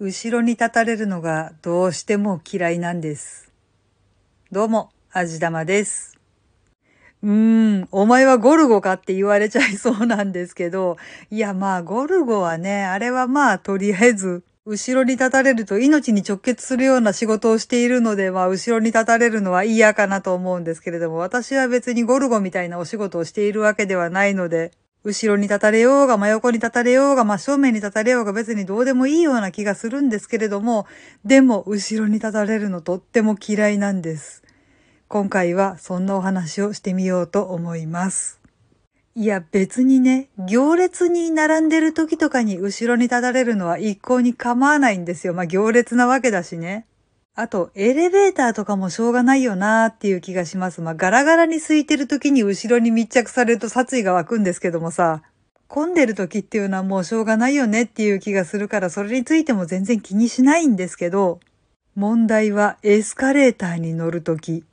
後ろに立たれるのがどうしても嫌いなんです。どうも、あじだまです。うーん、お前はゴルゴかって言われちゃいそうなんですけど、いやまあゴルゴはね、あれはまあとりあえず、後ろに立たれると命に直結するような仕事をしているので、まあ後ろに立たれるのは嫌かなと思うんですけれども、私は別にゴルゴみたいなお仕事をしているわけではないので、後ろに立たれようが、真横に立たれようが、真正面に立たれようが別にどうでもいいような気がするんですけれども、でも後ろに立たれるのとっても嫌いなんです。今回はそんなお話をしてみようと思います。いや別にね、行列に並んでる時とかに後ろに立たれるのは一向に構わないんですよ。まあ行列なわけだしね。あと、エレベーターとかもしょうがないよなーっていう気がします。まあ、ガラガラに空いてる時に後ろに密着されると殺意が湧くんですけどもさ、混んでる時っていうのはもうしょうがないよねっていう気がするから、それについても全然気にしないんですけど、問題はエスカレーターに乗る時。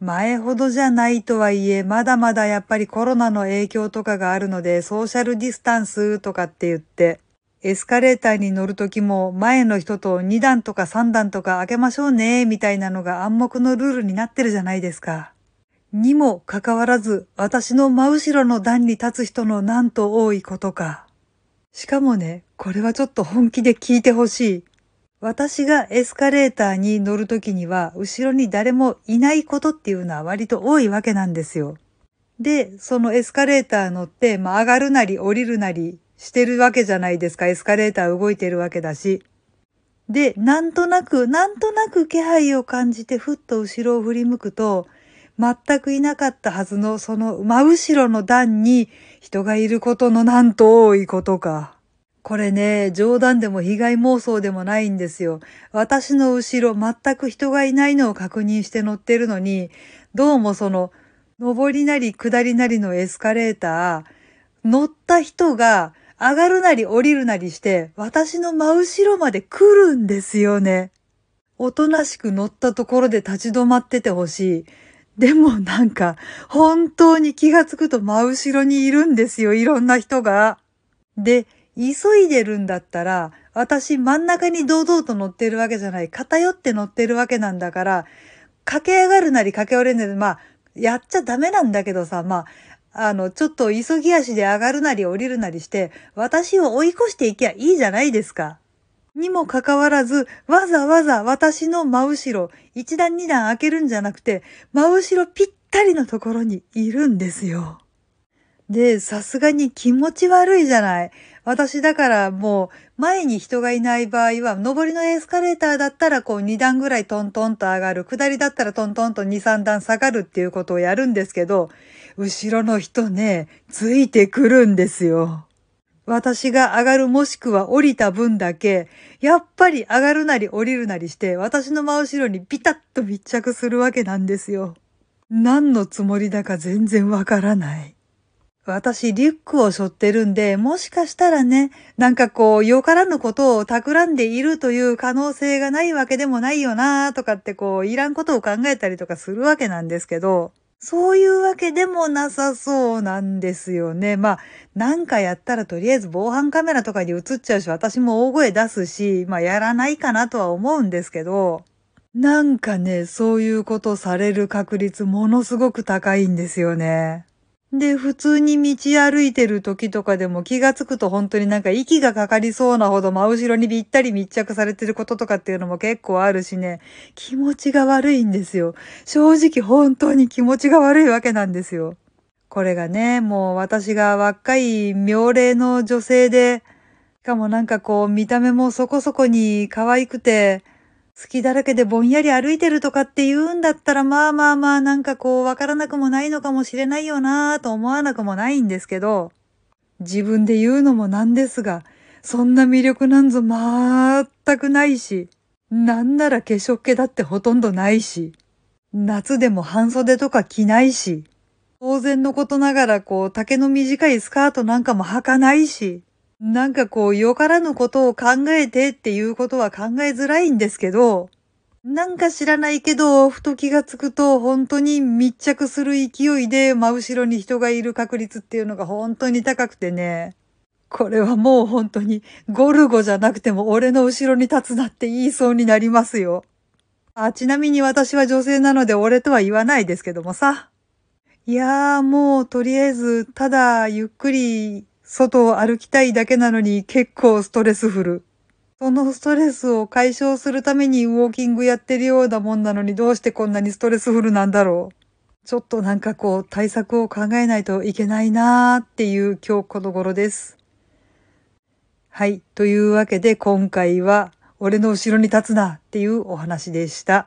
前ほどじゃないとはいえ、まだまだやっぱりコロナの影響とかがあるので、ソーシャルディスタンスとかって言って、エスカレーターに乗るときも前の人と2段とか3段とか開けましょうね、みたいなのが暗黙のルールになってるじゃないですか。にもかかわらず、私の真後ろの段に立つ人のなんと多いことか。しかもね、これはちょっと本気で聞いてほしい。私がエスカレーターに乗るときには、後ろに誰もいないことっていうのは割と多いわけなんですよ。で、そのエスカレーター乗って、まあ、上がるなり降りるなりしてるわけじゃないですか。エスカレーター動いてるわけだし。で、なんとなく、なんとなく気配を感じてふっと後ろを振り向くと、全くいなかったはずのその真後ろの段に人がいることのなんと多いことか。これね、冗談でも被害妄想でもないんですよ。私の後ろ全く人がいないのを確認して乗ってるのに、どうもその、上りなり下りなりのエスカレーター、乗った人が上がるなり降りるなりして、私の真後ろまで来るんですよね。おとなしく乗ったところで立ち止まっててほしい。でもなんか、本当に気がつくと真後ろにいるんですよ、いろんな人が。で、急いでるんだったら、私真ん中に堂々と乗ってるわけじゃない。偏って乗ってるわけなんだから、駆け上がるなり駆け下りるなり、まあ、やっちゃダメなんだけどさ、まあ、あの、ちょっと急ぎ足で上がるなり降りるなりして、私を追い越していきゃいいじゃないですか。にもかかわらず、わざわざ私の真後ろ、一段二段開けるんじゃなくて、真後ろぴったりのところにいるんですよ。で、さすがに気持ち悪いじゃない。私だからもう前に人がいない場合は、上りのエスカレーターだったらこう2段ぐらいトントンと上がる、下りだったらトントンと2、3段下がるっていうことをやるんですけど、後ろの人ね、ついてくるんですよ。私が上がるもしくは降りた分だけ、やっぱり上がるなり降りるなりして、私の真後ろにピタッと密着するわけなんですよ。何のつもりだか全然わからない。私、リュックを背負ってるんで、もしかしたらね、なんかこう、よからぬことを企んでいるという可能性がないわけでもないよなとかってこう、いらんことを考えたりとかするわけなんですけど、そういうわけでもなさそうなんですよね。まあ、なんかやったらとりあえず防犯カメラとかに映っちゃうし、私も大声出すし、まあやらないかなとは思うんですけど、なんかね、そういうことされる確率ものすごく高いんですよね。で、普通に道歩いてる時とかでも気がつくと本当になんか息がかかりそうなほど真後ろにぴったり密着されてることとかっていうのも結構あるしね、気持ちが悪いんですよ。正直本当に気持ちが悪いわけなんですよ。これがね、もう私が若い妙齢の女性で、しかもなんかこう見た目もそこそこに可愛くて、きだらけでぼんやり歩いてるとかって言うんだったら、まあまあまあなんかこうわからなくもないのかもしれないよなぁと思わなくもないんですけど、自分で言うのもなんですが、そんな魅力なんぞ全くないし、なんなら化粧気だってほとんどないし、夏でも半袖とか着ないし、当然のことながらこう丈の短いスカートなんかも履かないし、なんかこう、よからぬことを考えてっていうことは考えづらいんですけど、なんか知らないけど、ふと気がつくと、本当に密着する勢いで真後ろに人がいる確率っていうのが本当に高くてね。これはもう本当にゴルゴじゃなくても俺の後ろに立つなって言いそうになりますよ。あ、ちなみに私は女性なので俺とは言わないですけどもさ。いやーもうとりあえずただゆっくり外を歩きたいだけなのに結構ストレスフル。そのストレスを解消するためにウォーキングやってるようなもんなのにどうしてこんなにストレスフルなんだろう。ちょっとなんかこう対策を考えないといけないなーっていう今日この頃です。はい。というわけで今回は俺の後ろに立つなっていうお話でした。